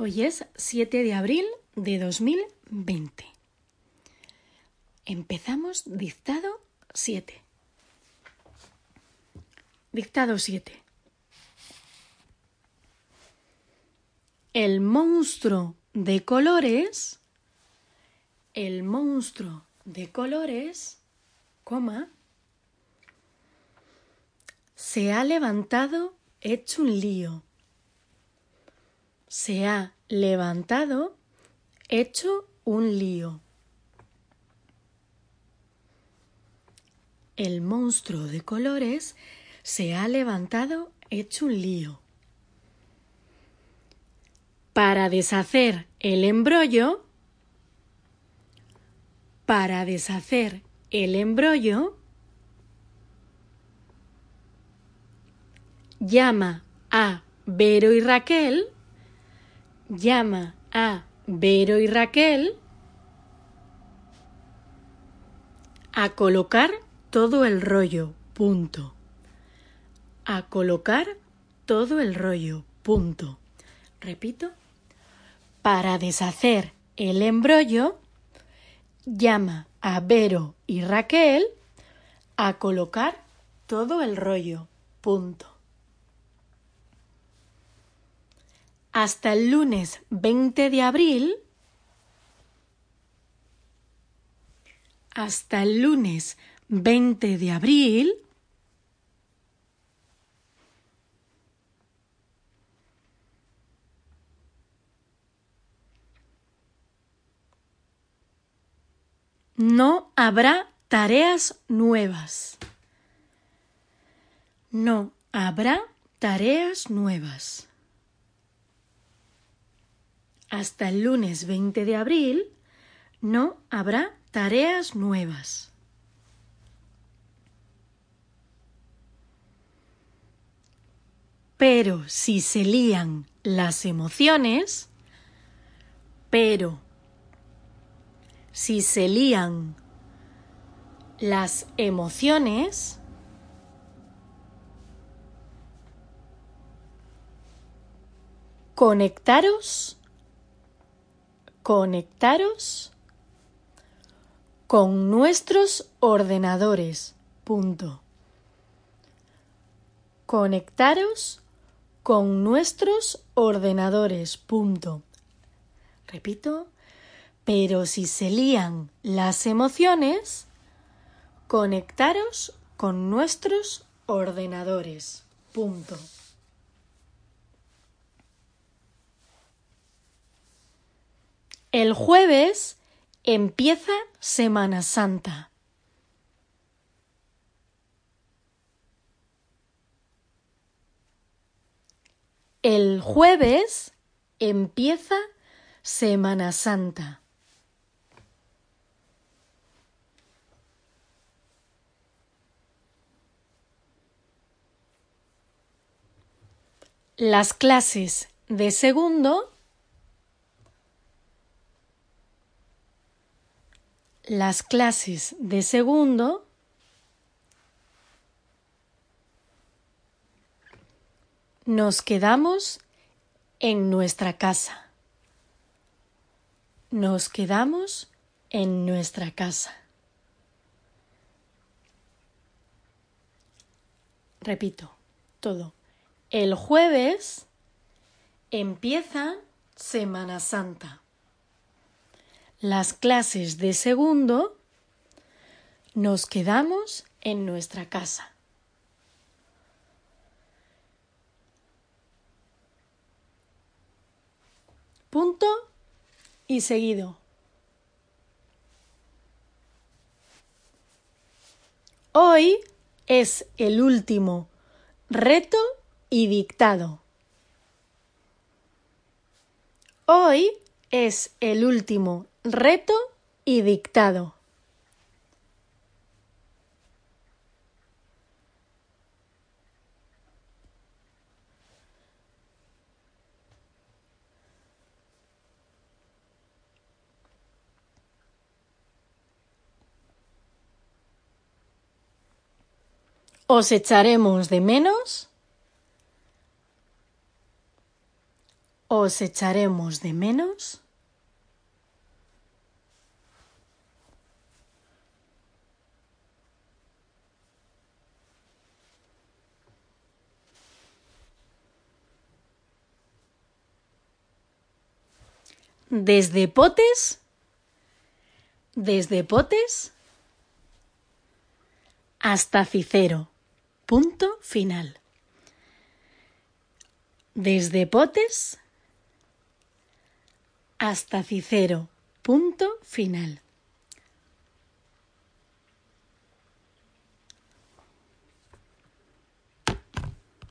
Hoy es 7 de abril de 2020. Empezamos dictado 7. Dictado 7. El monstruo de colores, el monstruo de colores, coma, se ha levantado hecho un lío. Se ha levantado hecho un lío. El monstruo de colores se ha levantado hecho un lío. Para deshacer el embrollo, para deshacer el embrollo, llama a Vero y Raquel, llama a Vero y Raquel a colocar todo el rollo, punto. A colocar todo el rollo, punto. Repito. Para deshacer el embrollo, llama a Vero y Raquel a colocar todo el rollo, punto. Hasta el lunes 20 de abril, hasta el lunes 20 de abril, no habrá tareas nuevas. No habrá tareas nuevas. Hasta el lunes 20 de abril no habrá tareas nuevas. Pero si se lían las emociones, pero si se lían las emociones, conectaros, conectaros con nuestros ordenadores. Punto. Conectaros con nuestros ordenadores. Punto. Repito, pero si se lían las emociones, conectaros con nuestros ordenadores. Punto. El jueves empieza Semana Santa. El jueves empieza Semana Santa. Las clases de segundo las clases de segundo nos quedamos en nuestra casa. Nos quedamos en nuestra casa. Repito, todo. El jueves empieza Semana Santa. Las clases de segundo nos quedamos en nuestra casa. Punto y seguido. Hoy es el último reto y dictado. Hoy es el último reto y dictado. Os echaremos de menos. Os echaremos de menos. Desde potes, desde potes hasta Cicero. Punto final. Desde Potes hasta Cicero. Punto final.